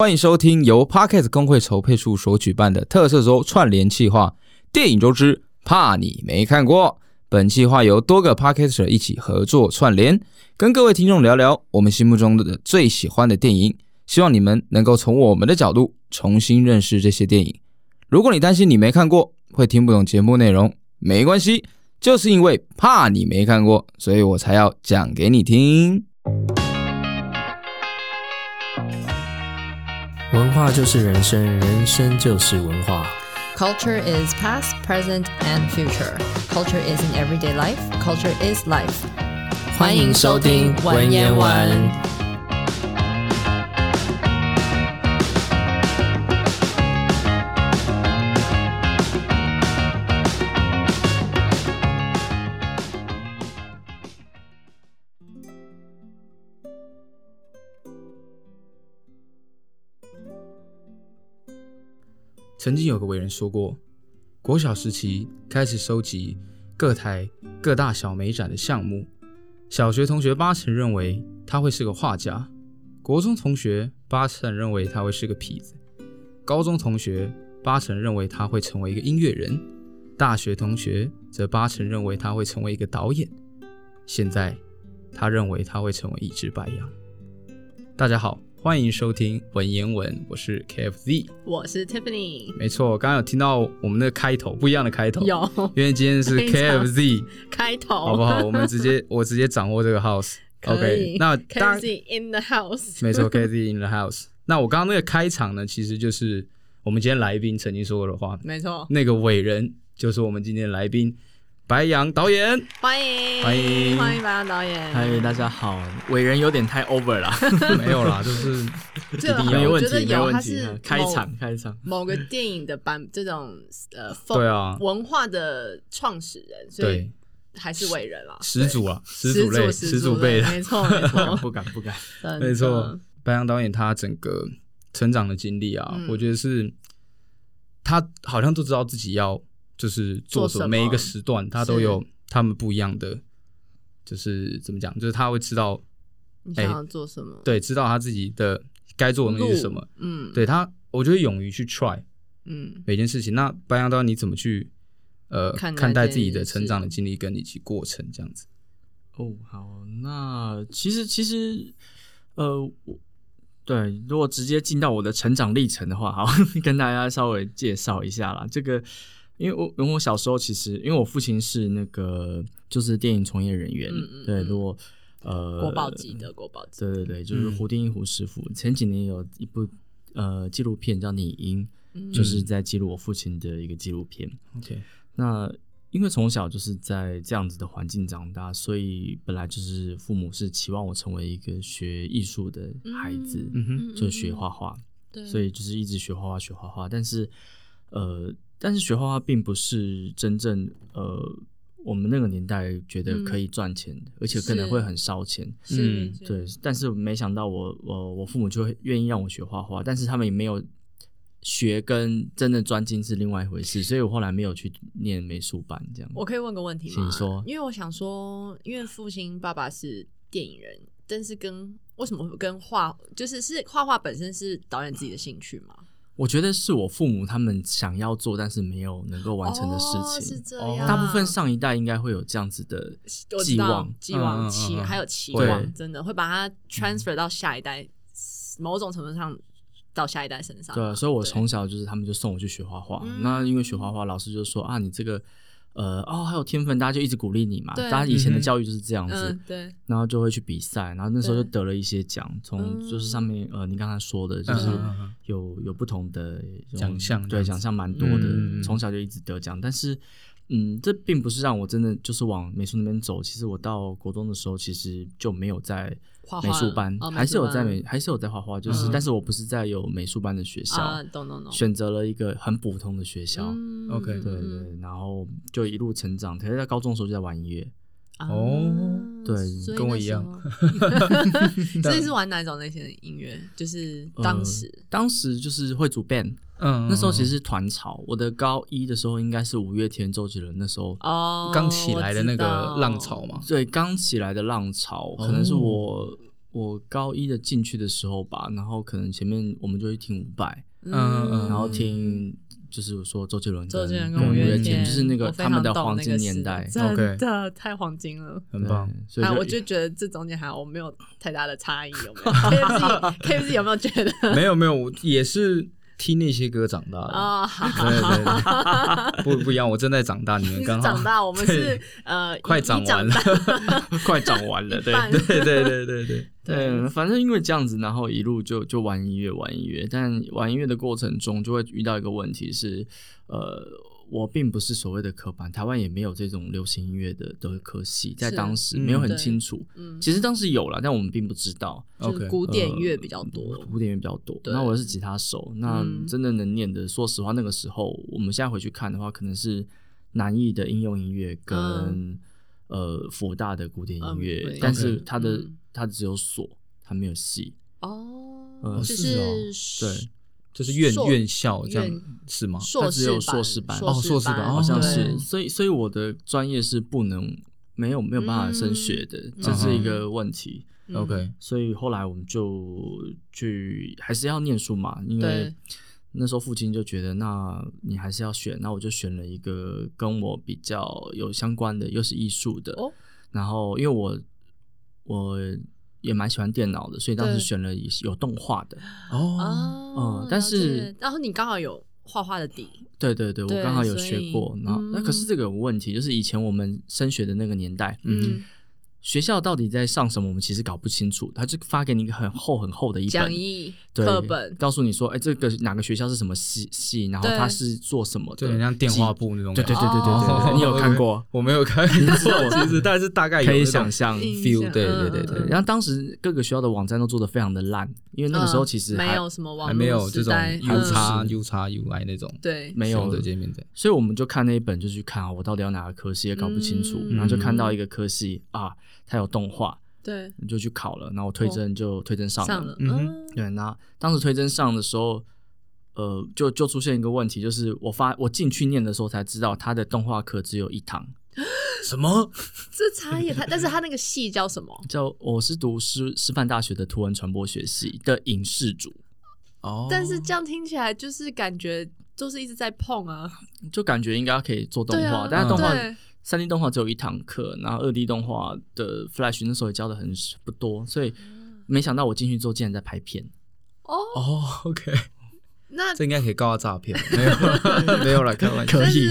欢迎收听由 Podcast 公会筹配处所举办的特色周串联计划——电影周之怕你没看过。本计划由多个 Podcaster 一起合作串联，跟各位听众聊聊我们心目中的最喜欢的电影。希望你们能够从我们的角度重新认识这些电影。如果你担心你没看过会听不懂节目内容，没关系，就是因为怕你没看过，所以我才要讲给你听。文化就是人生，人生就是文化。Culture is past, present, and future. Culture is in everyday life. Culture is life. 欢迎收听文言文。曾经有个伟人说过，国小时期开始收集各台各大小美展的项目，小学同学八成认为他会是个画家，国中同学八成认为他会是个痞子，高中同学八成认为他会成为一个音乐人，大学同学则八成认为他会成为一个导演。现在，他认为他会成为一只白羊。大家好。欢迎收听文言文，我是 KFZ，我是 Tiffany。没错，刚刚有听到我们的开头，不一样的开头，有，因为今天是 KFZ 开头，好不好？我们直接，我直接掌握这个 house，OK，那 KFZ in the house，没错，KFZ in the house。那我刚刚那个开场呢，其实就是我们今天来宾曾经说过的话，没错，那个伟人就是我们今天的来宾。白羊导演，欢迎。欢迎。欢迎白羊导演。嗨，大家好。伟人有点太 over 了，没有啦，就是这个没问题，我觉得有，没问题。他是开场开场，某个电影的版这种呃对啊。文化的创始人，所以还是伟人啊，始祖啊，始祖类始祖辈的，没错没错，不敢不敢，没错。白羊导演他整个成长的经历啊，我觉得是他好像都知道自己要。就是做什么，每一个时段他都有他们不一样的，就是怎么讲？就是他会知道你想要做什么，对，知道他自己的该做的东西是什么。嗯，对他，我觉得勇于去 try，嗯，每件事情。那白羊导演你怎么去呃看待自己的成长的经历跟以及过程这样子？哦，好，那其实其实呃，我对，如果直接进到我的成长历程的话，好，跟大家稍微介绍一下啦，这个。因为我因为我小时候其实，因为我父亲是那个就是电影从业人员，嗯嗯对，如果呃国宝级的国宝级，对对对，就是胡定一胡师傅。嗯、前几年有一部呃纪录片叫《拟音》，嗯、就是在记录我父亲的一个纪录片。OK，那因为从小就是在这样子的环境长大，所以本来就是父母是期望我成为一个学艺术的孩子，嗯哼，就学画画，对，所以就是一直学画画学画画，但是呃。但是学画画并不是真正呃，我们那个年代觉得可以赚钱，嗯、而且可能会很烧钱。嗯，对。但是没想到我我我父母就会愿意让我学画画，但是他们也没有学跟真的专精是另外一回事，所以我后来没有去念美术班这样。我可以问个问题吗？请说。因为我想说，因为父亲爸爸是电影人，但是跟为什么会跟画就是是画画本身是导演自己的兴趣吗？我觉得是我父母他们想要做，但是没有能够完成的事情。哦、是这样。大部分上一代应该会有这样子的寄望、寄望、期还有期望，真的会把它 transfer 到下一代，嗯、某种程度上到下一代身上。对，所以我从小就是他们就送我去学画画。那因为学画画，老师就说啊，你这个。呃哦，还有天分，大家就一直鼓励你嘛。大家以前的教育就是这样子，对。然后就会去比赛，然后那时候就得了一些奖，从就是上面呃，你刚才说的，就是有有不同的奖项，对，奖项蛮多的。从小就一直得奖，但是嗯，这并不是让我真的就是往美术那边走。其实我到国中的时候，其实就没有在。美术班还是有在美，还是有在画画，就是，但是我不是在有美术班的学校，选择了一个很普通的学校。OK，对对，然后就一路成长。可是在高中的时候就在玩音乐。哦，对，跟我一样。所以是玩哪种类型的音乐？就是当时，当时就是会组 band。嗯，那时候其实是团潮。我的高一的时候应该是五月天、周杰伦那时候哦，刚起来的那个浪潮嘛。对，刚起来的浪潮，可能是我 我高一的进去的时候吧，然后可能前面我们就会听伍佰，嗯嗯，然后听就是说周杰伦、周杰伦跟五月天，就是那个他们的黄金年代，真的太黄金了，很棒。所以我就觉得这中间还好，我没有太大的差异，有没有 KFC 有没有觉得？没有没有，也是。听那些歌长大的。啊，对对对，不不一样，我正在长大，你们刚好长大，我们是呃快长完了，快长完了，对对对对对。对。对，反正因为这样子，然后一路就就玩音乐玩音乐，但玩音乐的过程中就会遇到一个问题是，呃。我并不是所谓的科班，台湾也没有这种流行音乐的的科系，在当时没有很清楚。嗯，其实当时有了，但我们并不知道。OK，古典乐比较多，古典乐比较多。那我是吉他手，那真的能念的，说实话，那个时候我们现在回去看的话，可能是南艺的应用音乐跟呃佛大的古典音乐，但是它的它只有锁，它没有系。哦，是哦，对。就是院院校这样是吗？它只有硕士班哦，硕士班好像是。所以所以我的专业是不能没有没有办法升学的，这是一个问题。OK，所以后来我们就去还是要念书嘛，因为那时候父亲就觉得，那你还是要选，那我就选了一个跟我比较有相关的，又是艺术的。然后因为我我。也蛮喜欢电脑的，所以当时选了有动画的哦，嗯，但是然后你刚好有画画的底，对对对，我刚好有学过，然后那可是这个有问题，就是以前我们升学的那个年代，嗯。学校到底在上什么？我们其实搞不清楚。他就发给你一个很厚很厚的一本讲义课本，告诉你说：“哎，这个哪个学校是什么系系？然后他是做什么的？对，像电话簿那种。”对对对对对对，你 有看过？我没有看过，其实但 是大概可以想象 feel。对对对对。然后当时各个学校的网站都做的非常的烂，因为那个时候其实没有什么网，还没有这种 U 叉 U 叉 UI 那种，对，没有的界面的。所以我们就看那一本，就去看啊，我到底要哪个科系也搞不清楚，然后就看到一个科系啊。它有动画，对，你就去考了，然后推甄就推甄上了，嗯，对，那当时推甄上的时候，呃，就就出现一个问题，就是我发我进去念的时候才知道，他的动画课只有一堂，什么？这差异太，但是他那个系叫什么？叫我是读师师范大学的图文传播学系的影视组，哦，但是这样听起来就是感觉都是一直在碰啊，就感觉应该可以做动画，但是动画。三 D 动画只有一堂课，然后二 D 动画的 Flash 那时候也教的很不多，所以没想到我进去之后竟然在拍片。哦哦，OK，那这应该可以告他诈骗，没有 没有了，开玩笑，可以。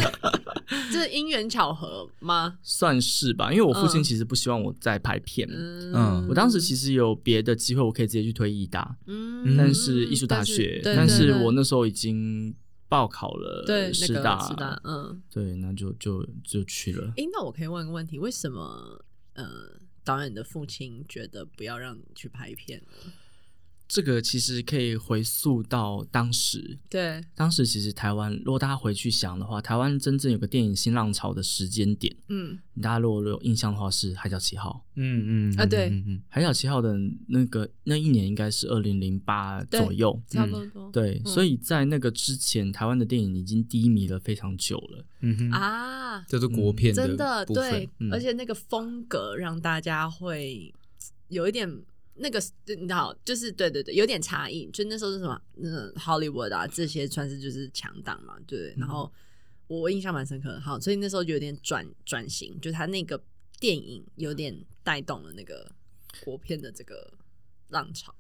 这是因缘巧合吗？算是吧，因为我父亲其实不希望我再拍片。嗯，我当时其实有别的机会，我可以直接去推艺大，嗯，但是艺术大学，但是我那时候已经。报考了师大，师大，嗯，对，那就就就去了。哎，那我可以问个问题，为什么呃，导演的父亲觉得不要让你去拍片呢？这个其实可以回溯到当时，对，当时其实台湾，如果大家回去想的话，台湾真正有个电影新浪潮的时间点，嗯，大家如果有印象的话，是《海角七号》，嗯嗯啊，对，《海角七号》的那个那一年应该是二零零八左右，差不多，对，所以在那个之前，台湾的电影已经低迷了非常久了，嗯哼啊，这是国片真的对，而且那个风格让大家会有一点。那个你知道，就是对对对，有点差异。就那时候是什么，那 Hollywood 啊，这些算是就是强档嘛，对。然后我印象蛮深刻的，好，所以那时候就有点转转型，就他那个电影有点带动了那个国片的这个浪潮，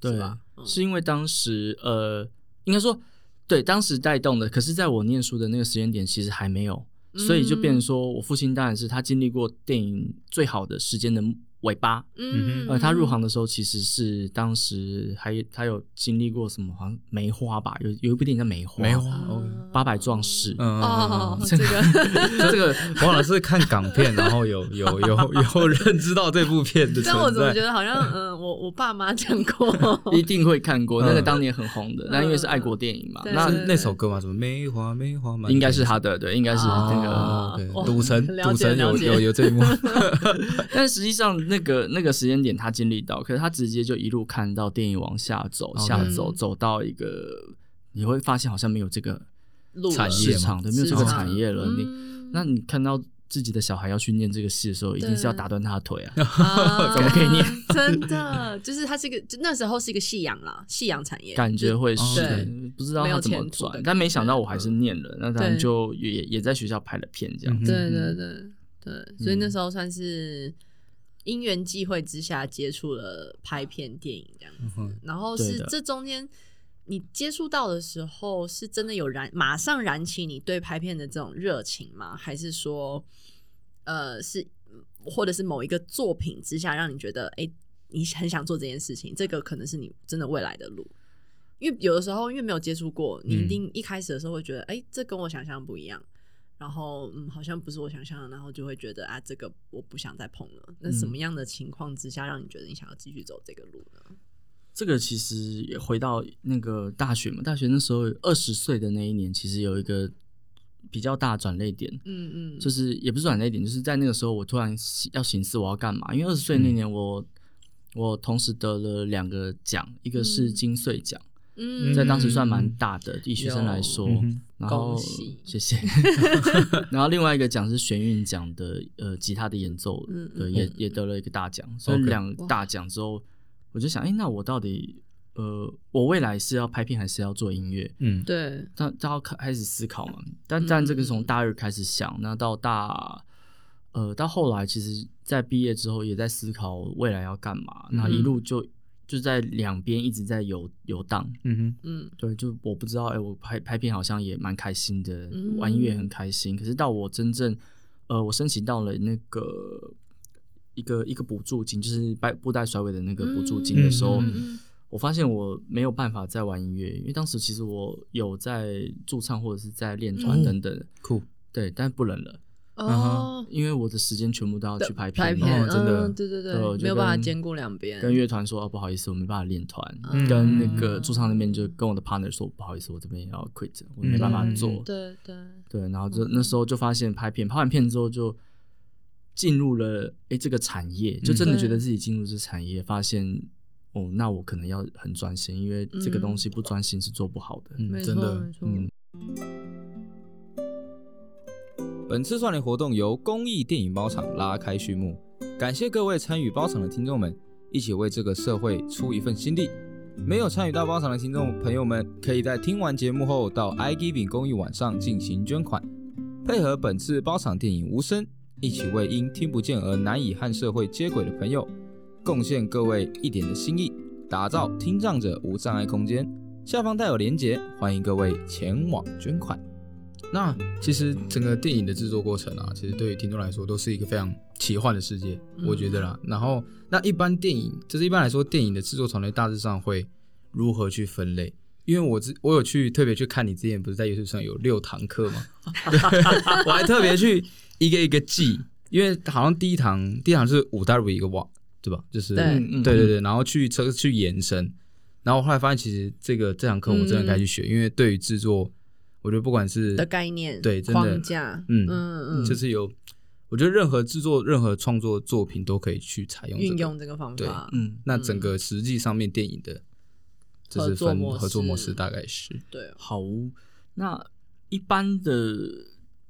对，是吧？嗯，是因为当时呃，应该说对，当时带动的。可是在我念书的那个时间点，其实还没有，所以就变成说我父亲当然是他经历过电影最好的时间的。尾巴，嗯，呃，他入行的时候其实是当时还他有经历过什么，好像梅花吧，有有一部电影叫梅花，梅花，八百壮士，嗯哦，这个这个。黄老师看港片，然后有有有有人知道这部片的存在，但我怎么觉得好像，嗯，我我爸妈讲过，一定会看过，那个当年很红的，那因为是爱国电影嘛，那那首歌嘛，什么梅花梅花嘛，应该是他的，对，应该是那个赌神，赌神有有有这一幕，但实际上。那个那个时间点，他经历到，可是他直接就一路看到电影往下走，下走，走到一个你会发现好像没有这个产业市场，的，没有这个产业了。你那你看到自己的小孩要去念这个戏的时候，一定是要打断他的腿啊！啊怎么可以念？真的，就是他是一个，就那时候是一个夕阳啦，夕阳产业，感觉会是，对不知道他怎么转，但没想到我还是念了，那咱就也也在学校拍了片，这样。对对对对，所以那时候算是因缘际会之下接触了拍片电影这样子，然后是这中间。你接触到的时候，是真的有燃，马上燃起你对拍片的这种热情吗？还是说，呃，是或者是某一个作品之下，让你觉得，哎、欸，你很想做这件事情？这个可能是你真的未来的路。因为有的时候，因为没有接触过，你一定一开始的时候会觉得，哎、欸，这跟我想象不一样。然后，嗯，好像不是我想象的，然后就会觉得，啊，这个我不想再碰了。那什么样的情况之下，让你觉得你想要继续走这个路呢？这个其实也回到那个大学嘛，大学那时候二十岁的那一年，其实有一个比较大转捩点，嗯嗯，就是也不是转捩点，就是在那个时候，我突然要省思我要干嘛，因为二十岁那年我、嗯、我同时得了两个奖，一个是金穗奖，嗯，在当时算蛮大的，对学生来说，嗯、然后喜谢谢，然后另外一个奖是弦韵奖的，呃，吉他的演奏，嗯、对，也也得了一个大奖，所以两大奖之后。我就想，哎、欸，那我到底，呃，我未来是要拍片还是要做音乐？嗯，对，但都要开开始思考嘛。但但这个从大二开始想，嗯、那到大，呃，到后来，其实，在毕业之后也在思考未来要干嘛。那、嗯、一路就就在两边一直在游游荡。嗯哼，嗯，对，就我不知道，哎、欸，我拍拍片好像也蛮开心的，嗯、玩音乐很开心。可是到我真正，呃，我申请到了那个。一个一个补助金，就是布布袋甩尾的那个补助金的时候，嗯嗯、我发现我没有办法再玩音乐，因为当时其实我有在驻唱或者是在练团等等，酷、嗯，对，但不能了哦，因为我的时间全部都要去拍片，拍片，哦、真的，对对对，没有办法兼顾两边。跟乐团说，哦，不好意思，我没办法练团。嗯、跟那个驻唱那边就跟我的 partner 说，不好意思，我这边也要 quit，我没办法做。嗯、对对对，然后就那时候就发现拍片，拍完片之后就。进入了哎、欸，这个产业就真的觉得自己进入这产业，嗯、发现哦，那我可能要很专心，因为这个东西不专心是做不好的。嗯，真的。嗯。本次串联活动由公益电影包场拉开序幕，感谢各位参与包场的听众们，一起为这个社会出一份心力。没有参与到包场的听众朋友们，可以在听完节目后到 iGiving 公益网上进行捐款，配合本次包场电影无声。一起为因听不见而难以和社会接轨的朋友，贡献各位一点的心意，打造听障者无障碍空间。下方带有连结，欢迎各位前往捐款。那其实整个电影的制作过程啊，其实对于听众来说都是一个非常奇幻的世界，嗯、我觉得啦。然后，那一般电影，就是一般来说电影的制作团队大致上会如何去分类？因为我之我有去特别去看你之前不是在 YouTube 上有六堂课吗？我还特别去。一个一个记，因为好像第一堂第一堂是五 W 一个瓦，对吧？就是对对对对，然后去车去延伸，然后后来发现其实这个这堂课我真的该去学，嗯、因为对于制作，我觉得不管是的概念对真的框架，嗯嗯嗯，就是有，我觉得任何制作任何创作作品都可以去采用、这个、运用这个方法，对嗯，那整个实际上面电影的就是分合作模式大概是对好，那一般的。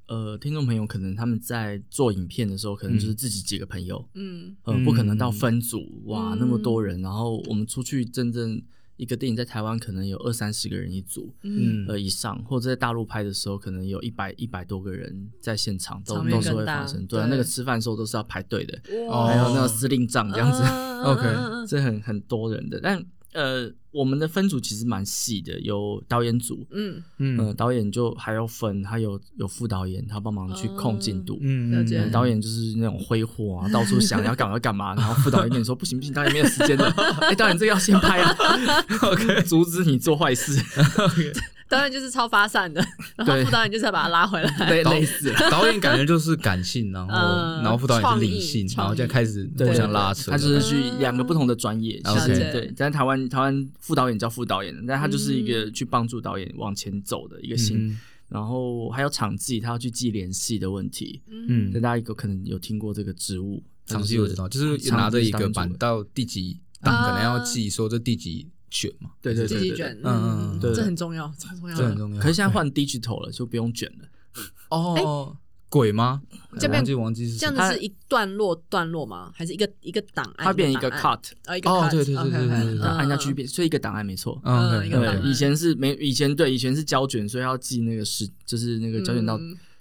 呃，听众朋友可能他们在做影片的时候，可能就是自己几个朋友，嗯，呃，不可能到分组，哇，那么多人，然后我们出去真正一个电影在台湾可能有二三十个人一组，嗯，呃以上，或者在大陆拍的时候，可能有一百一百多个人在现场，都都是会发生，对啊，那个吃饭的时候都是要排队的，还有那个司令长这样子，OK，这很很多人的，但。呃，我们的分组其实蛮细的，有导演组，嗯嗯，呃，导演就还要分，还有有副导演，他帮忙去控进度，嗯嗯，导演就是那种挥霍啊，到处想要干嘛干嘛，然后副导演跟你说不行不行，导演没有时间的，哎，导演这个要先拍啊，OK，阻止你做坏事，OK。导演就是超发散的，然后副导演就是要把他拉回来，对，类似。导演感觉就是感性，然后然后副导演是理性，然后就开始互相拉扯。他就是去两个不同的专业，其实对。在台湾，台湾副导演叫副导演，但他就是一个去帮助导演往前走的一个心。然后还有场记，他要去记联系的问题。嗯，大家有可能有听过这个职务，场记我知道，就是拿着一个板到第几档，可能要记说这第几。卷嘛，对对对对，嗯对，这很重要，这很重要，这很重要。可是现在换 digital 了，就不用卷了。哦，轨吗？这边忘记忘记是这样子是一段落段落吗？还是一个一个档案？它变一个 cut，哦，一个 cut，对对对对对，按下去变，所以一个档案没错。嗯，对，以前是没以前对以前是胶卷，所以要记那个是就是那个胶卷到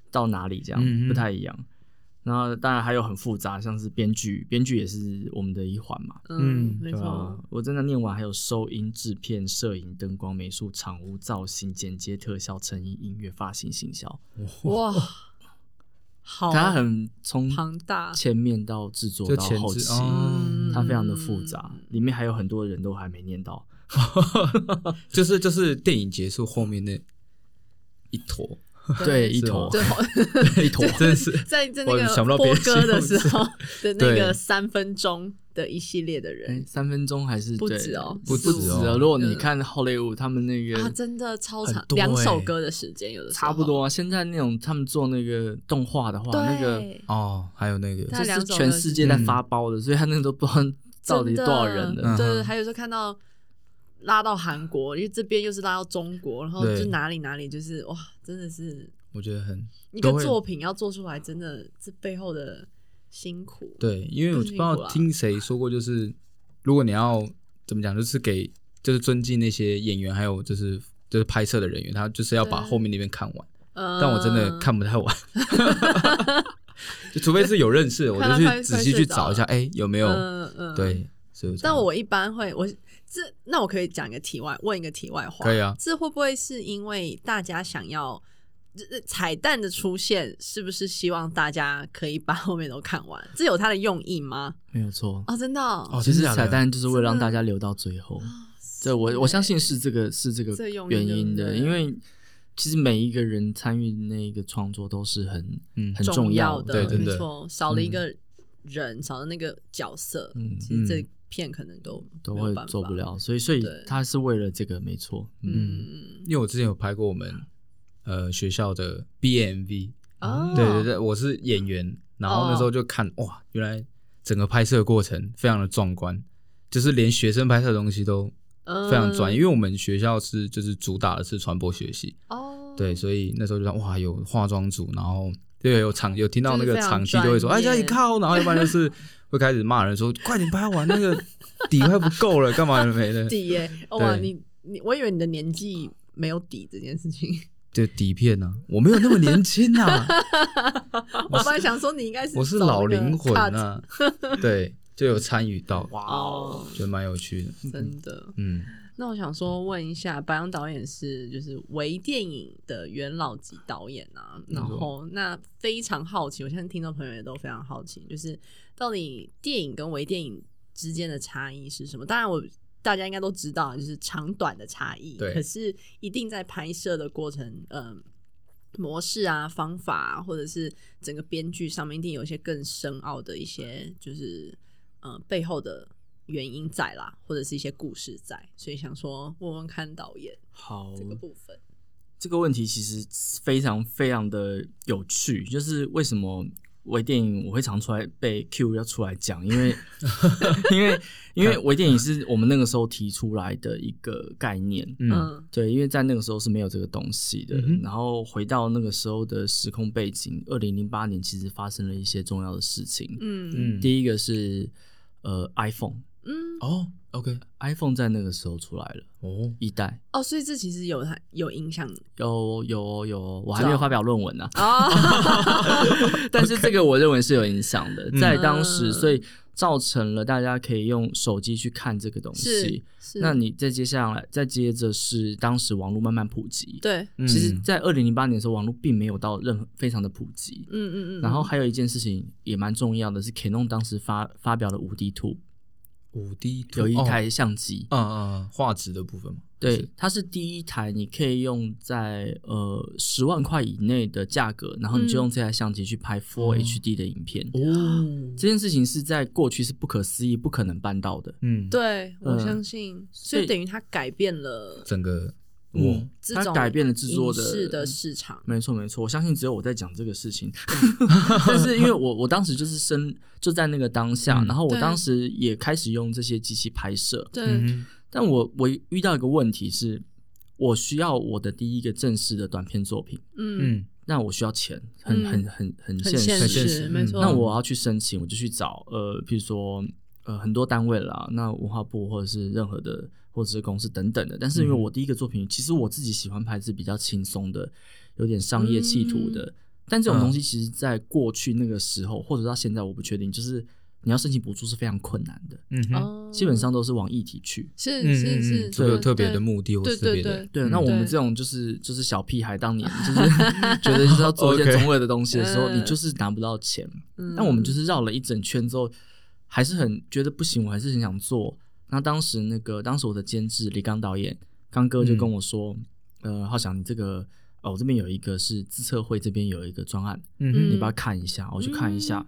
到哪里这样不太一样。然后当然还有很复杂，像是编剧，编剧也是我们的一环嘛。嗯，没错。我真的念完，还有收音、制片、摄影、灯光、美术、场务、造型、剪接、特效、成音、音乐、发型、行销。哇，好，它很从庞大，前面到制作到后期，它非常的复杂，里面还有很多人都还没念到。就是就是电影结束后面那一坨。对，一坨，对，一坨，真的是在在那个播歌的时候的那个三分钟的一系列的人，三分钟还是不止哦，不止哦。如果你看好莱坞他们那个，啊，真的超长，两首歌的时间有的差不多啊。现在那种他们做那个动画的话，那个哦，还有那个就是全世界在发包的，所以他那个都不知道到底多少人的。对，还有时候看到。拉到韩国，因为这边又是拉到中国，然后就哪里哪里就是哇，真的是我觉得很一个作品要做出来，真的这背后的辛苦。对，因为我不知道听谁说过，就是如果你要怎么讲，就是给就是尊敬那些演员，还有就是就是拍摄的人员，他就是要把后面那边看完。但我真的看不太完，就除非是有认识的，我就去仔细去找一下，哎，有没有？嗯嗯对，但我一般会我。这那我可以讲一个题外，问一个题外话，可以啊。这会不会是因为大家想要彩蛋的出现，是不是希望大家可以把后面都看完？这有它的用意吗？没有错哦，真的哦。其实彩蛋就是为了让大家留到最后。这我我相信是这个是这个原因的，因为其实每一个人参与那个创作都是很嗯很重要的，对，没错。少了一个人，少了那个角色，嗯，其实这。片可能都都会做不了，所以所以他是为了这个没错，嗯，因为我之前有拍过我们呃学校的 BMV，啊，对对对，我是演员，然后那时候就看哇，原来整个拍摄过程非常的壮观，就是连学生拍摄的东西都非常专业，因为我们学校是就是主打的是传播学系，哦，对，所以那时候就说哇，有化妆组，然后对有场有听到那个场记就会说哎这里靠，然后一般就是。会开始骂人说：“快点拍完，那个底快不够了，干嘛没的。底耶？哇，你你，我以为你的年纪没有底这件事情。就底片呢？我没有那么年轻啊。我本来想说你应该是我是老灵魂啊。对，就有参与到，哇哦，觉得蛮有趣的，真的。嗯，那我想说问一下，白羊导演是就是微电影的元老级导演啊。然后那非常好奇，我相信听众朋友也都非常好奇，就是。到底电影跟微电影之间的差异是什么？当然，我大家应该都知道，就是长短的差异。对。可是，一定在拍摄的过程，嗯、呃，模式啊、方法啊，或者是整个编剧上面，一定有一些更深奥的一些，就是嗯、呃，背后的原因在啦，或者是一些故事在。所以想说，问问看导演，好，这个部分，这个问题其实非常非常的有趣，就是为什么？微电影我会常出来被 Q 要出来讲，因为 因为因为微电影是我们那个时候提出来的一个概念，嗯，对，因为在那个时候是没有这个东西的。嗯、然后回到那个时候的时空背景，二零零八年其实发生了一些重要的事情，嗯。嗯，第一个是呃 iPhone，嗯。哦。OK，iPhone 在那个时候出来了哦，一代。哦，所以这其实有它有影响，有有有，我还没有发表论文呢啊，但是这个我认为是有影响的，在当时，所以造成了大家可以用手机去看这个东西。那你再接下来，再接着是当时网络慢慢普及，对，其实，在二零零八年的时候，网络并没有到任何非常的普及，嗯嗯嗯。然后还有一件事情也蛮重要的，是 Canon 当时发发表了五 D Two。五 D 有一台相机，嗯嗯，画质的部分嘛，对，它是第一台，你可以用在呃十万块以内的价格，然后你就用这台相机去拍 Full HD 的影片。哦，这件事情是在过去是不可思议、不可能办到的。嗯，对，我相信，所以等于它改变了整个。嗯，它改变了制作的的市场，没错没错。我相信只有我在讲这个事情，但是因为我我当时就是生就在那个当下，嗯、然后我当时也开始用这些机器拍摄。对，但我我遇到一个问题是，我需要我的第一个正式的短片作品，嗯，那我需要钱，很很很很现实，很现实，没错。那我要去申请，我就去找呃，比如说呃很多单位啦，那文化部或者是任何的或者是公司等等的。但是因为我第一个作品，其实我自己喜欢拍是比较轻松的，有点商业企图的。但这种东西其实在过去那个时候，或者到现在，我不确定，就是。你要申请补助是非常困难的，嗯哼，基本上都是往议题去，是是是，都有特别的目的或是特别的，对。那我们这种就是就是小屁孩，当年就是 觉得就是要做一些中二的东西的时候，你就是拿不到钱。那我们就是绕了一整圈之后，还是很觉得不行，我还是很想做。那当时那个当时我的监制李刚导演，刚哥就跟我说，呃，浩翔，你这个哦，我这边有一个是自策会这边有一个专案，嗯，你把它看一下，我去看一下，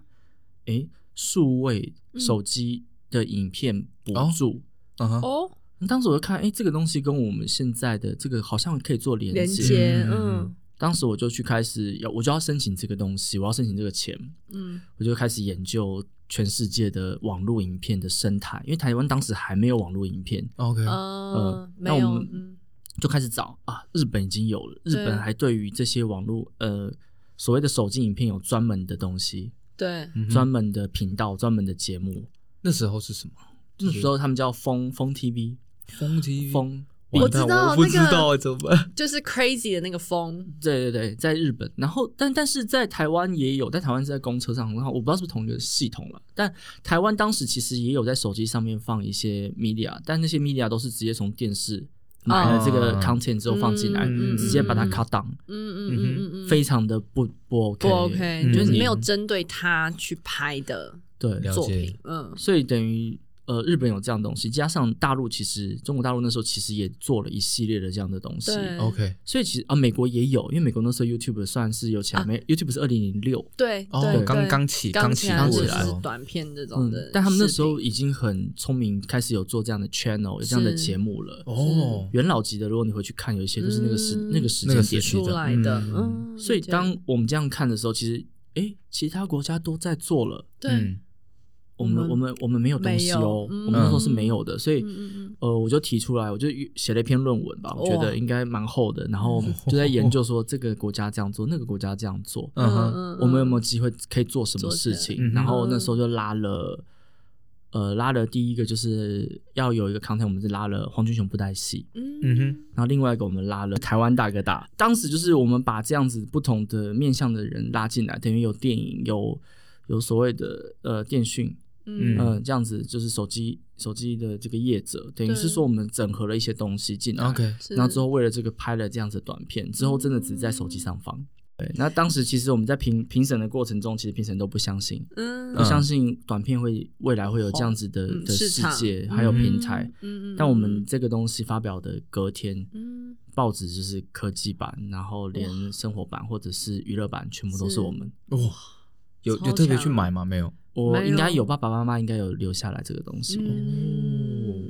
诶。数位手机的影片补助，哦，当时我就看，哎，这个东西跟我们现在的这个好像可以做连接，嗯，当时我就去开始要，我就要申请这个东西，我要申请这个钱，嗯，我就开始研究全世界的网络影片的生态，因为台湾当时还没有网络影片，OK，呃，那我们就开始找啊，日本已经有了，日本还对于这些网络呃所谓的手机影片有专门的东西。对，专门的频道，专门的节目。那时候是什么？那时候他们叫疯疯 TV，疯 TV，疯。我知道，我不知道怎么办？就是 crazy 的那个风。对对对，在日本，然后但但是在台湾也有，在台湾是在公车上，然后我不知道是不是同一个系统了。但台湾当时其实也有在手机上面放一些 media，但那些 media 都是直接从电视。买了这个 content 之后放进来，直接把它 cut down，嗯嗯嗯嗯，非常的不不 OK，不 OK，就是没有针对他去拍的对作品，嗯，所以等于。呃，日本有这样东西，加上大陆其实中国大陆那时候其实也做了一系列的这样的东西，OK。所以其实啊，美国也有，因为美国那时候 YouTube 算是有起来没？YouTube 是二零零六，对，哦，刚刚起，刚起刚起来，短片这种的。但他们那时候已经很聪明，开始有做这样的 channel，有这样的节目了。哦，元老级的，如果你回去看，有一些就是那个时那个时间点出来的。嗯，所以当我们这样看的时候，其实哎，其他国家都在做了，对。我们我们我们没有东西哦，我们那时候是没有的，所以呃，我就提出来，我就写了一篇论文吧，我觉得应该蛮厚的，然后就在研究说这个国家这样做，那个国家这样做，嗯哼，我们有没有机会可以做什么事情？然后那时候就拉了，呃，拉了第一个就是要有一个 content，我们是拉了黄俊雄布袋戏，嗯哼，然后另外一个我们拉了台湾大哥大，当时就是我们把这样子不同的面向的人拉进来，等于有电影，有有所谓的呃电讯。嗯、呃、这样子就是手机手机的这个业者，等于是说我们整合了一些东西进来，OK，然后之后为了这个拍了这样子的短片，之后真的只在手机上放。对，那当时其实我们在评评审的过程中，其实评审都不相信，嗯，不相信短片会未来会有这样子的的世界，还有平台。嗯，但我们这个东西发表的隔天，嗯，报纸就是科技版，然后连生活版或者是娱乐版，全部都是我们。哇，有有特别去买吗？没有。我应该有，爸爸妈妈应该有留下来这个东西，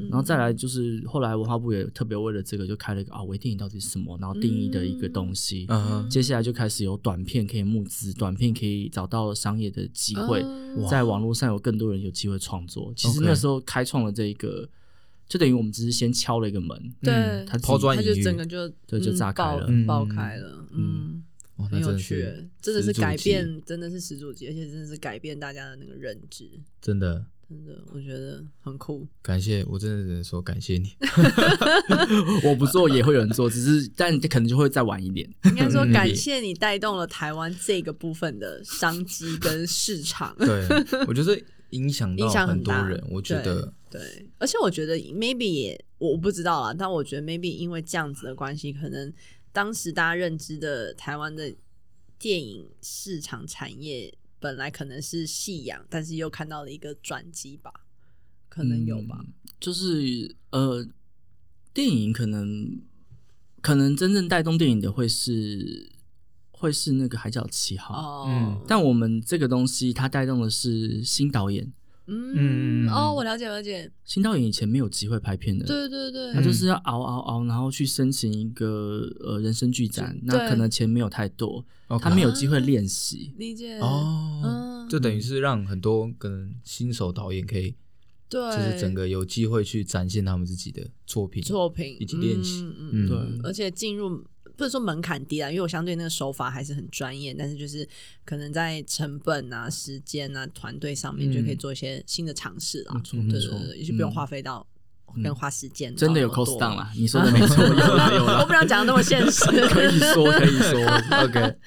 然后再来就是后来文化部也特别为了这个就开了一个啊，微电影到底是什么，然后定义的一个东西，接下来就开始有短片可以募资，短片可以找到商业的机会，在网络上有更多人有机会创作。其实那时候开创了这一个，就等于我们只是先敲了一个门，对，它抛砖引玉，就整个就对就炸开了，爆开了，嗯。很有趣，真的是改变，真的是始祖级，而且真的是改变大家的那个认知，真的，真的，我觉得很酷。感谢，我真的只能说感谢你。我不做也会有人做，只是但可能就会再晚一点。应该说感谢你带动了台湾这个部分的商机跟市场。对，我觉得影响到很多人，我觉得对，而且我觉得 maybe 也我不知道啦，但我觉得 maybe 因为这样子的关系，可能。当时大家认知的台湾的电影市场产业本来可能是夕阳，但是又看到了一个转机吧，可能有吧。嗯、就是呃，电影可能可能真正带动电影的会是会是那个《海角七号》哦，嗯，但我们这个东西它带动的是新导演。嗯哦，我了解了解。新导演以前没有机会拍片的，对对对，他就是要熬熬熬，然后去申请一个呃人生剧展，那可能钱没有太多，他没有机会练习。理解。哦，就等于是让很多可能新手导演可以，对，就是整个有机会去展现他们自己的作品，作品以及练习，嗯，对，而且进入不是说门槛低啊，因为我相对那个手法还是很专业，但是就是可能在成本啊、时间啊、团队上面就可以做一些新的尝试了。嗯，对对对，也就不用花费到跟花时间。真的有 cost down 啦，你说的没错，有啦有啦。我不想讲的那么现实，可以说可以说，OK。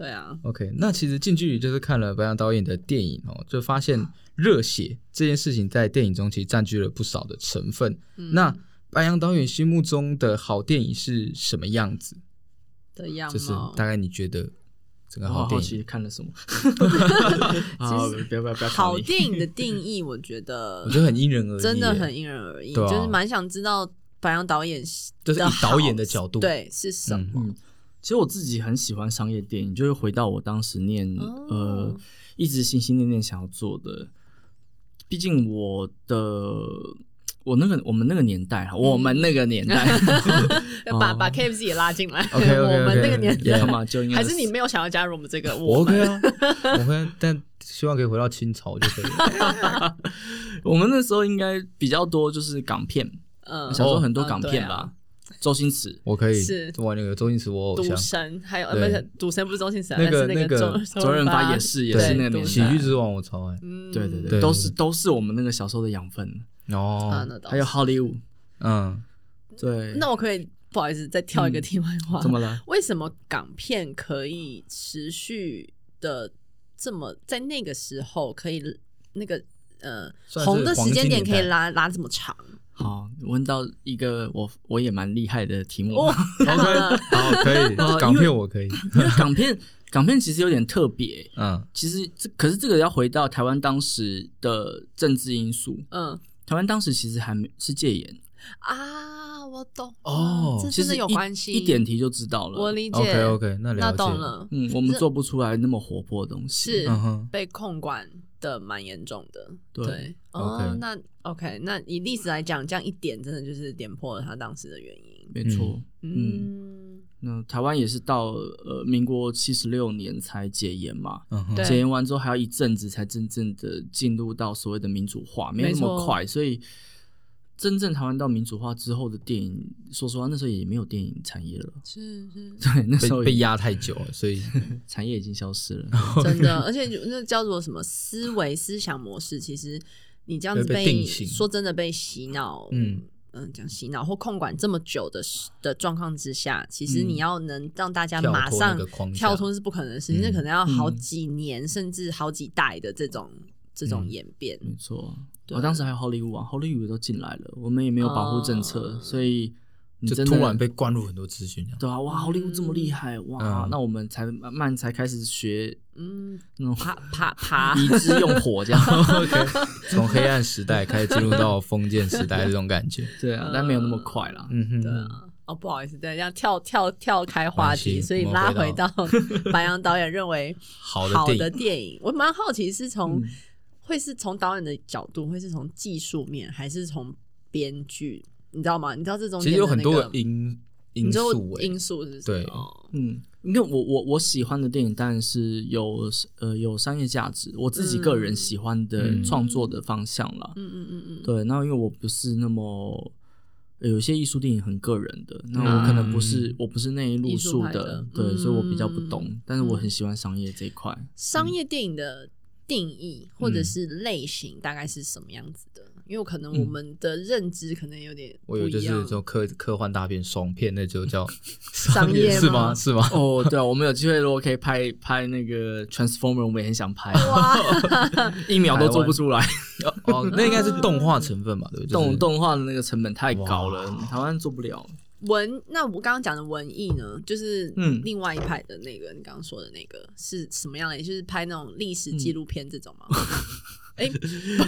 对啊，OK，那其实近距离就是看了白杨导演的电影哦，就发现热血这件事情在电影中其实占据了不少的成分。嗯、那白杨导演心目中的好电影是什么样子的样子？就是大概你觉得整个好电影看了什么？好，不要不要不要！好电影的定义，我觉得我觉得很因人而异，真的很因人而异，就是蛮想知道白杨导演就是以导演的角度对是什么。嗯其实我自己很喜欢商业电影，就是回到我当时念、哦、呃，一直心心念念想要做的。毕竟我的我那个我们那个年代哈，我们那个年代，嗯、把把 KFC 也拉进来。OK 我们那个年代嘛，就应该 还是你没有想要加入我们这个？我 OK 啊，我 OK，但希望可以回到清朝就可以了。我们那时候应该比较多就是港片，嗯，小时候很多港片吧。哦周星驰，我可以是我那个周星驰，我偶像。赌神还有呃，不是赌神不是周星驰，那个那个周润发也是也是那个喜剧之王，我超爱。对对对，都是都是我们那个小时候的养分哦。还有好莱坞，嗯，对。那我可以不好意思再跳一个题外话，怎么了？为什么港片可以持续的这么在那个时候可以那个呃红的时间点可以拉拉这么长？好，问到一个我我也蛮厉害的题目。好，可以，港片我可以。港片，港片其实有点特别。嗯，其实这可是这个要回到台湾当时的政治因素。嗯，台湾当时其实还没是戒严啊，我懂哦，这其实有关系，一点题就知道了。我理解，OK OK，那了解。那懂了。嗯，我们做不出来那么活泼的东西，是被控管的蛮严重的。对，哦，那。OK，那以历史来讲，这样一点真的就是点破了他当时的原因。没错，嗯，那台湾也是到呃民国七十六年才解严嘛，解严完之后还要一阵子才真正的进入到所谓的民主化，没那么快。所以真正台湾到民主化之后的电影，说实话那时候也没有电影产业了，是是，对，那时候被压太久了，所以 产业已经消失了，真的。而且那叫做什么思维思想模式，其实。你这样子被，被说真的被洗脑，嗯嗯，讲洗脑或控管这么久的的状况之下，其实你要能让大家马上跳脱是不可能的事情，那、嗯、可能要好几年、嗯、甚至好几代的这种这种演变。嗯、没错，我、哦、当时还有好莱坞啊，好莱坞都进来了，我们也没有保护政策，哦、所以。就突然被灌入很多资讯，对啊，哇，好莱坞这么厉害，哇，那我们才慢慢才开始学，嗯，那种爬爬爬，以 之用火这样，从黑暗时代开始进入到封建时代这种感觉，对啊，但没有那么快啦，嗯哼，对啊，哦，不好意思，对，这样跳跳跳开话题，所以拉回到白羊导演认为好的电影，我蛮好奇是从会是从导演的角度，会是从技术面，还是从编剧？你知道吗？你知道这种其实有很多的因因素，因素是对，嗯，因为我我我喜欢的电影当然是有呃有商业价值，我自己个人喜欢的创作的方向啦。嗯嗯嗯嗯，对。那因为我不是那么有些艺术电影很个人的，那我可能不是我不是那一路数的，对，所以我比较不懂。但是我很喜欢商业这一块。商业电影的定义或者是类型大概是什么样子的？因为可能我们的认知可能有点不一样，我有就是这种科科幻大片、爽片，那就叫 商业是吗？是吗？哦，对啊，我们有机会如果可以拍拍那个 Transformer，我们也很想拍，一秒都做不出来。哦，那应该是动画成分吧？对，动动画的那个成本太高了，台湾做不了。文，那我刚刚讲的文艺呢，就是嗯，另外一派的那个，你刚刚说的那个是什么样的？也就是拍那种历史纪录片这种吗？哎，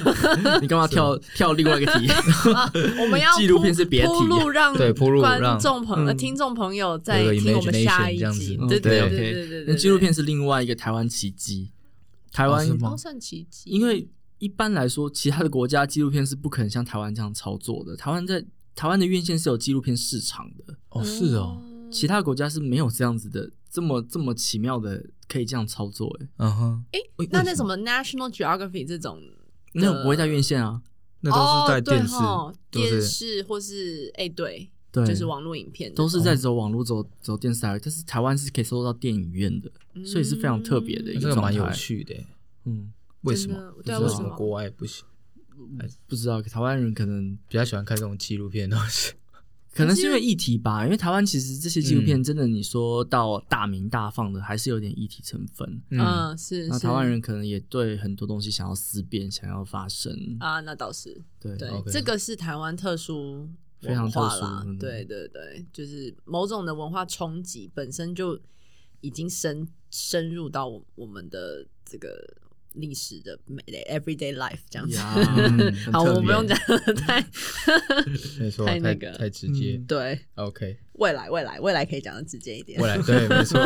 你干嘛跳跳另外一个题？我们要 纪录片是别铺路让对铺路让观众朋友、听众朋友在听我们下一集。对对对对对，那纪录片是另外一个台湾奇迹，台湾算奇迹，因为一般来说，其他的国家纪录片是不可能像台湾这样操作的。台湾在台湾的院线是有纪录片市场的。哦，是哦，其他国家是没有这样子的，这么这么奇妙的可以这样操作，哎，嗯哼，哎，那那什么？National Geography 这种，那不会在院线啊，那都是在电视、电视或是哎，对，对，就是网络影片都是在走网络走走电视台，但是台湾是可以搜到电影院的，嗯、所以是非常特别的一个状态，蛮有趣的。嗯，为什么？对，为什么？国外不行？不知道，台湾人可能比较喜欢看这种纪录片的东西。可能是因为议题吧，因为台湾其实这些纪录片真的，你说到大鸣大放的，还是有点议题成分。嗯，是。那台湾人可能也对很多东西想要思辨，想要发声啊，那倒是。对对，这个是台湾特殊非常化啦。对对对，就是某种的文化冲击本身就已经深深入到我们的这个。历史的每 everyday life 这样子，好，我不用讲的太，没错，太那个。太直接，对，OK，未来未来未来可以讲的直接一点，未来对，没错。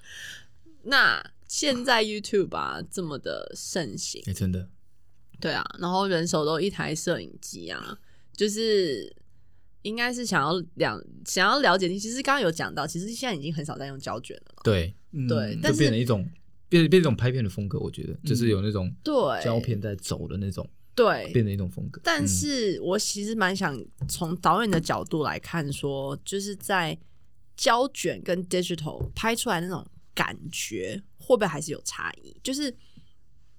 那现在 YouTube 啊这么的盛行，真的，对啊，然后人手都一台摄影机啊，就是应该是想要两想要了解你，其实刚刚有讲到，其实现在已经很少在用胶卷了，对。对，就变成一种。变变一种拍片的风格，我觉得就是有那种对胶片在走的那种，对，变成一种风格。但是我其实蛮想从导演的角度来看，说就是在胶卷跟 digital 拍出来那种感觉，会不会还是有差异？就是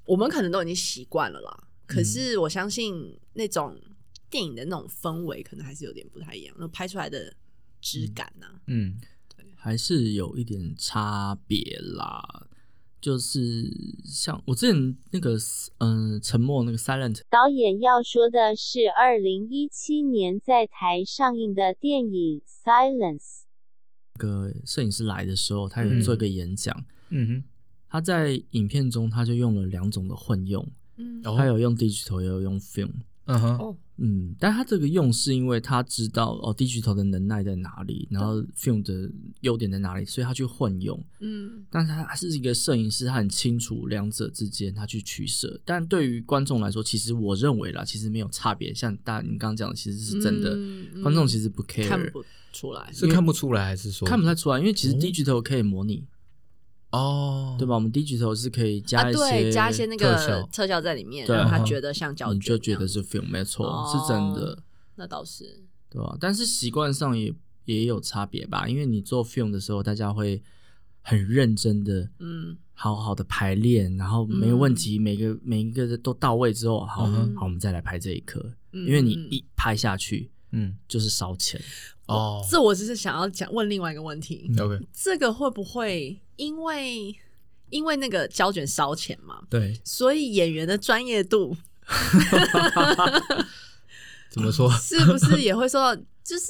我们可能都已经习惯了啦，可是我相信那种电影的那种氛围，可能还是有点不太一样。那拍出来的质感呢？嗯，对，还是有一点差别啦。就是像我之前那个，嗯、呃，沉默那个 Silent 导演要说的是二零一七年在台上映的电影 Silence。那个摄影师来的时候，他有做一个演讲。嗯哼，他在影片中他就用了两种的混用，嗯，他有用 digital，也有用 film。嗯哼。哦嗯，但他这个用是因为他知道哦，digital 的能耐在哪里，然后 film 的优点在哪里，所以他去混用。嗯，但是他还是一个摄影师，他很清楚两者之间他去取舍。但对于观众来说，其实我认为啦，其实没有差别。像大你刚刚讲的，其实是真的，嗯嗯、观众其实不 care，看不出来，是看不出来还是说看不太出来？因为其实 digital 可以模拟。嗯哦，对吧？我们 digital 是可以加一些、啊、对，加一些那个特效在里面，让他觉得像胶卷，你就觉得是 film，没错，哦、是真的。那倒是，对吧？但是习惯上也也有差别吧，因为你做 film 的时候，大家会很认真的，嗯，好好的排练，然后没有问题，嗯、每个每一个都到位之后，好，嗯、好，我们再来拍这一刻，嗯、因为你一拍下去，嗯，就是烧钱。哦，这我只是想要讲问另外一个问题。OK，这个会不会因为因为那个胶卷烧钱嘛？对，所以演员的专业度 怎么说？是不是也会受到？就是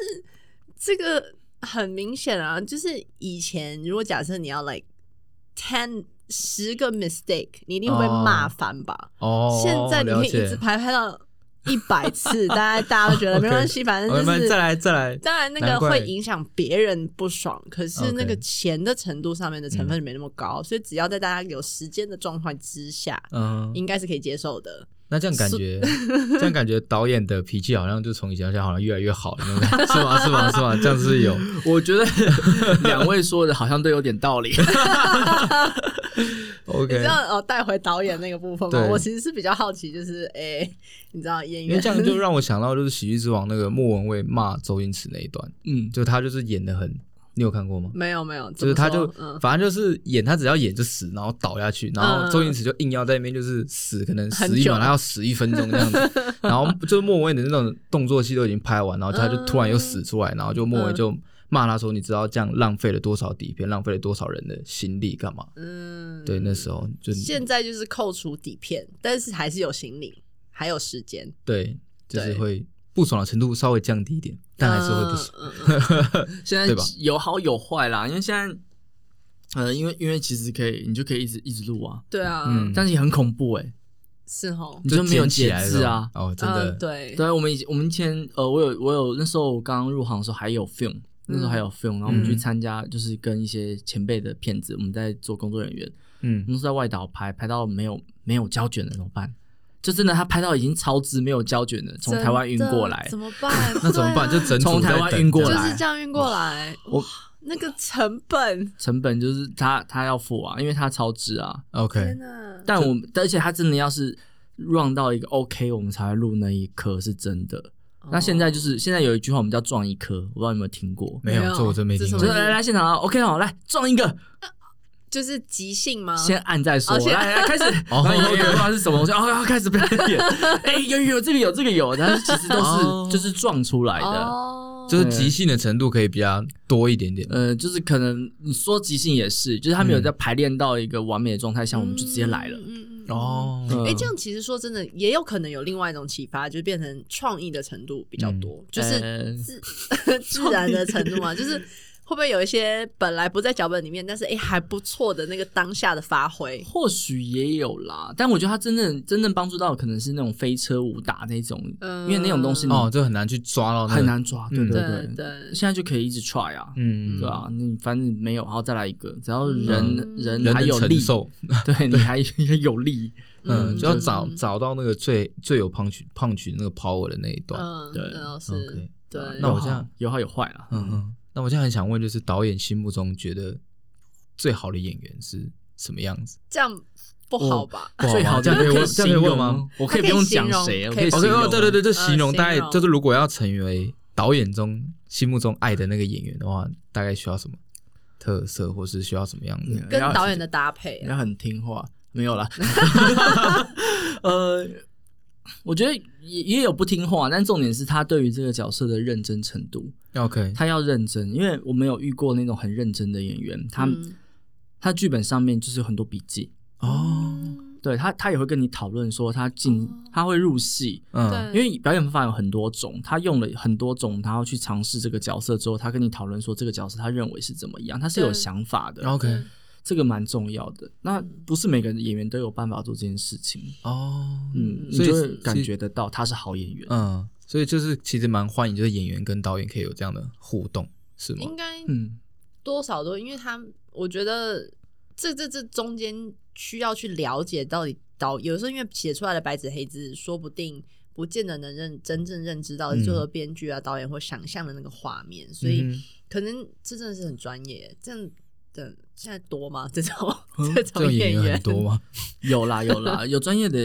这个很明显啊，就是以前如果假设你要 like ten 十个 mistake，你一定会被骂翻吧？哦，现在你可以一直拍拍到。一百次，大家大家都觉得没关系，反正就是再来再来。当然，那个会影响别人不爽，可是那个钱的程度上面的成分没那么高，所以只要在大家有时间的状况之下，嗯，应该是可以接受的。那这样感觉，这样感觉导演的脾气好像就从以前到现在好像越来越好了，是吗？是吗？是吗？这样是有？我觉得 两位说的好像都有点道理。OK，你知道哦，带回导演那个部分吗？我其实是比较好奇，就是哎，你知道演员，因为这样就让我想到就是《喜剧之王》那个莫文蔚骂周星驰那一段，嗯，就他就是演的很，你有看过吗？没有没有，就是他就反正就是演，他只要演就死，然后倒下去，然后周星驰就硬要在那边就是死，可能死一秒，他要死一分钟这样子，然后就是莫文蔚的那种动作戏都已经拍完，然后他就突然又死出来，然后就莫文蔚就。骂他说：“你知道这样浪费了多少底片，浪费了多少人的心力，干嘛？”嗯，对，那时候就现在就是扣除底片，但是还是有心力，还有时间。对，就是会不爽的程度稍微降低一点，但还是会不爽。现在有好有坏啦，因为现在呃，因为因为其实可以，你就可以一直一直录啊。对啊，嗯，但是也很恐怖哎，是哦，你就没有节制啊。哦，真的，对对，我们以前我们以前呃，我有我有那时候我刚入行的时候还有 film。那时候还有 film，然后我们去参加，就是跟一些前辈的片子，我们在做工作人员，嗯，我们是在外岛拍，拍到没有没有胶卷了怎么办？就真的他拍到已经超支没有胶卷了，从台湾运过来，怎么办？那怎么办？就整从台湾运过来，就是这样运过来。我那个成本，成本就是他他要付啊，因为他超支啊。OK，但我而且他真的要是 run 到一个 OK，我们才会录那一颗是真的。那现在就是现在有一句话，我们叫撞一颗，我不知道你有没有听过？没有，这我真没听过。来来现场啊，OK 好，来撞一个，就是即兴吗？先按再说，来来 开始。然后有不知道是什么东西，哦，开始表演。哎，有有这个有这个有，但是其实都是就是撞出来的。就是即兴的程度可以比较多一点点，呃，就是可能你说即兴也是，就是他们有在排练到一个完美的状态下，我们就直接来了。嗯哦，哎，这样其实说真的，也有可能有另外一种启发，就是变成创意的程度比较多，就是自 自然的程度嘛，就是。会不会有一些本来不在脚本里面，但是哎还不错的那个当下的发挥？或许也有啦，但我觉得他真正真正帮助到的可能是那种飞车武打那种，嗯、因为那种东西哦，就很难去抓到、那个，很难抓，对对对、嗯、对。现在就可以一直 try 啊，嗯，对啊，你反正没有，然后再来一个，只要人、嗯、人还有力，对 你还有力，嗯，就要找找到那个最最有 punch punch 那个 power 的那一段，嗯，对，是，okay, 对。那我这样。有好有坏了，嗯嗯。那我现在很想问，就是导演心目中觉得最好的演员是什么样子？这样不好吧？最好这样可以这样可以问吗？我可以不用讲谁，我可以形容。对对对，这形容大概就是，如果要成为导演中心目中爱的那个演员的话，大概需要什么特色，或是需要什么样的？跟导演的搭配，要很听话，没有啦。呃。我觉得也也有不听话，但重点是他对于这个角色的认真程度。OK，他要认真，因为我没有遇过那种很认真的演员，他、嗯、他剧本上面就是有很多笔记哦。对他，他也会跟你讨论说他进，哦、他会入戏，嗯，因为表演方法有很多种，他用了很多种，然后去尝试这个角色之后，他跟你讨论说这个角色他认为是怎么样，他是有想法的。OK。这个蛮重要的，那不是每个演员都有办法做这件事情哦。嗯，所以你就会感觉得到他是好演员。嗯，所以就是其实蛮欢迎，就是演员跟导演可以有这样的互动，是吗？应该，嗯，多少都，因为他我觉得这这这中间需要去了解到底导，有时候因为写出来的白纸黑字，说不定不见得能认真正认知到最后编剧啊、导演或想象的那个画面，所以可能这真的是很专业，这样。的现在多吗？这种、嗯、这种演员，员多吗？有啦有啦，有专业的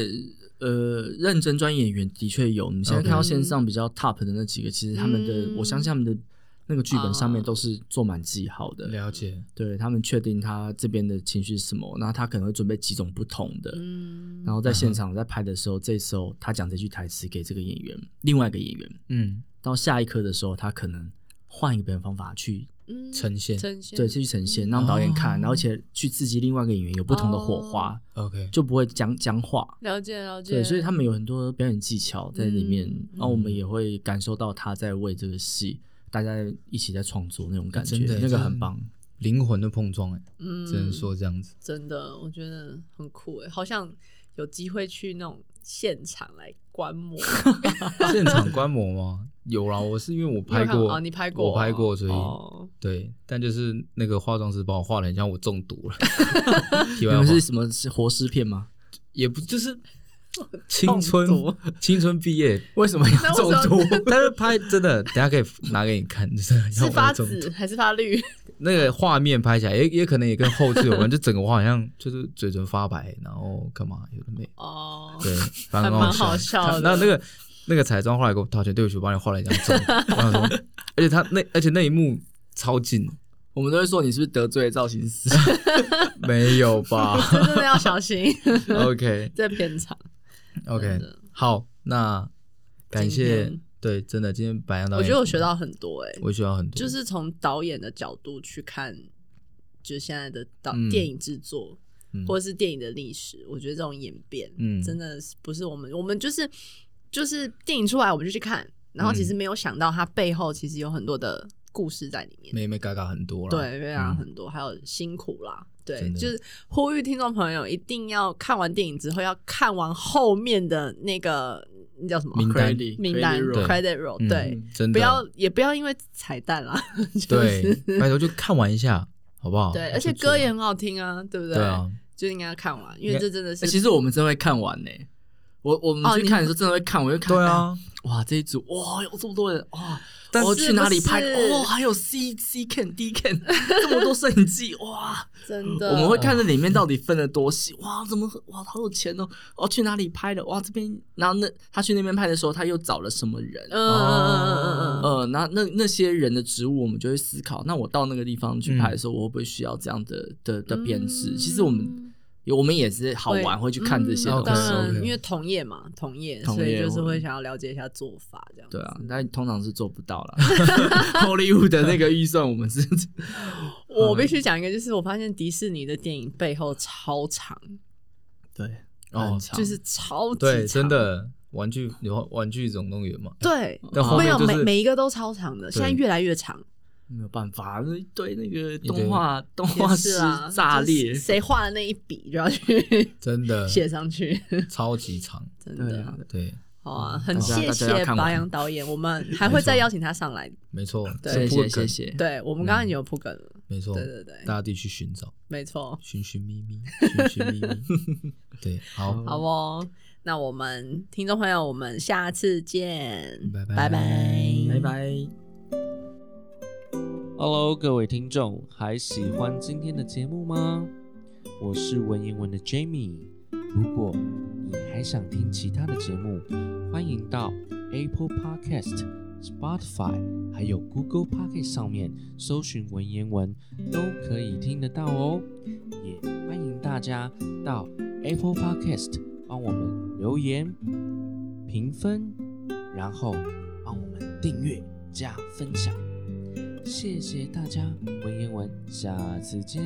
呃认真专业演员的确有。你现在看到线上比较 top 的那几个，其实他们的，嗯、我相信他们的那个剧本上面都是做满记号的。了解，对他们确定他这边的情绪是什么，那他可能会准备几种不同的，嗯、然后在现场在拍的时候，嗯、这时候他讲这句台词给这个演员，另外一个演员，嗯，到下一刻的时候，他可能换一个表演方法去。呈现，呈现对，继续呈现，让导演看，然后而且去刺激另外一个演员有不同的火花，OK，就不会僵僵化。了解了解。对，所以他们有很多表演技巧在里面，然后我们也会感受到他在为这个戏，大家一起在创作那种感觉，那个很棒，灵魂的碰撞，哎，嗯，只能说这样子。真的，我觉得很酷，哎，好像有机会去那种现场来观摩。现场观摩吗？有啦，我是因为我拍过，哦，你拍过，我拍过，所以对，但就是那个化妆师帮我画的，很像我中毒了。你们是什么？是活尸片吗？也不就是 青春，青春毕业 为什么要中毒？但是拍真的，等下可以拿给你看，就是是发紫还是发绿？那个画面拍起来也也可能也跟后置有关，就整个我好像就是嘴唇发白，然后干嘛有的没哦，对，反正蛮好笑的。那那个。那个彩妆后来给我道歉，对不起，我帮你画了一张照。而且他那而且那一幕超近，我们都会说你是不是得罪造型师？没有吧？真的要小心。OK，在片场。OK，好，那感谢。对，真的，今天白羊导演，我觉得我学到很多哎、欸，我学到很多，就是从导演的角度去看，就现在的导、嗯、电影制作。或者是电影的历史，我觉得这种演变，嗯，真的是不是我们，我们就是。就是电影出来我们就去看，然后其实没有想到它背后其实有很多的故事在里面，没没嘎嘎很多了，对，非常很多，还有辛苦啦，对，就是呼吁听众朋友一定要看完电影之后要看完后面的那个那叫什么？名单。名单 credit roll，对，真的。不要也不要因为彩蛋啦，对，拜托就看完一下好不好？对，而且歌也很好听啊，对不对？对啊，就应该要看完，因为这真的是，其实我们真会看完呢。我我们去看的时候，真的会看，我就看。对啊，哇，这一组哇，有这么多人哇！我去哪里拍？哇，还有 C C can D can 这么多摄影机哇！真的，我们会看这里面到底分了多细哇？怎么哇？好有钱哦！哦，去哪里拍的？哇，这边然后那他去那边拍的时候，他又找了什么人？嗯嗯嗯嗯呃，那那那些人的职务，我们就会思考。那我到那个地方去拍的时候，我会不会需要这样的的的编制？其实我们。我们也是好玩，会去看这些东西，因为同业嘛，同业，所以就是会想要了解一下做法这样。对啊，但通常是做不到了。Hollywood 的那个预算，我们是。我必须讲一个，就是我发现迪士尼的电影背后超长。对，哦，就是超级对，真的玩具有玩具总动员嘛？对，没有每每一个都超长的，现在越来越长。没有办法，那对那个动画动画师炸裂，谁画的那一笔就要去真 的写上去，超级长，真的。对。好啊，很谢谢白羊导演，我们还会再邀请他上来。没错，谢谢谢谢。对，我们刚刚已经有铺梗了，没错，对对对，大家得去寻找，没错，寻寻觅觅，寻寻觅觅，对，好，好哦，那我们听众朋友，我们下次见，拜拜，拜拜，拜拜。Hello，各位听众，还喜欢今天的节目吗？我是文言文的 Jamie。如果你还想听其他的节目，欢迎到 Apple Podcast、Spotify 还有 Google Podcast 上面搜寻文言文，都可以听得到哦。也欢迎大家到 Apple Podcast 帮我们留言、评分，然后帮我们订阅加分享。谢谢大家，文言文，下次见。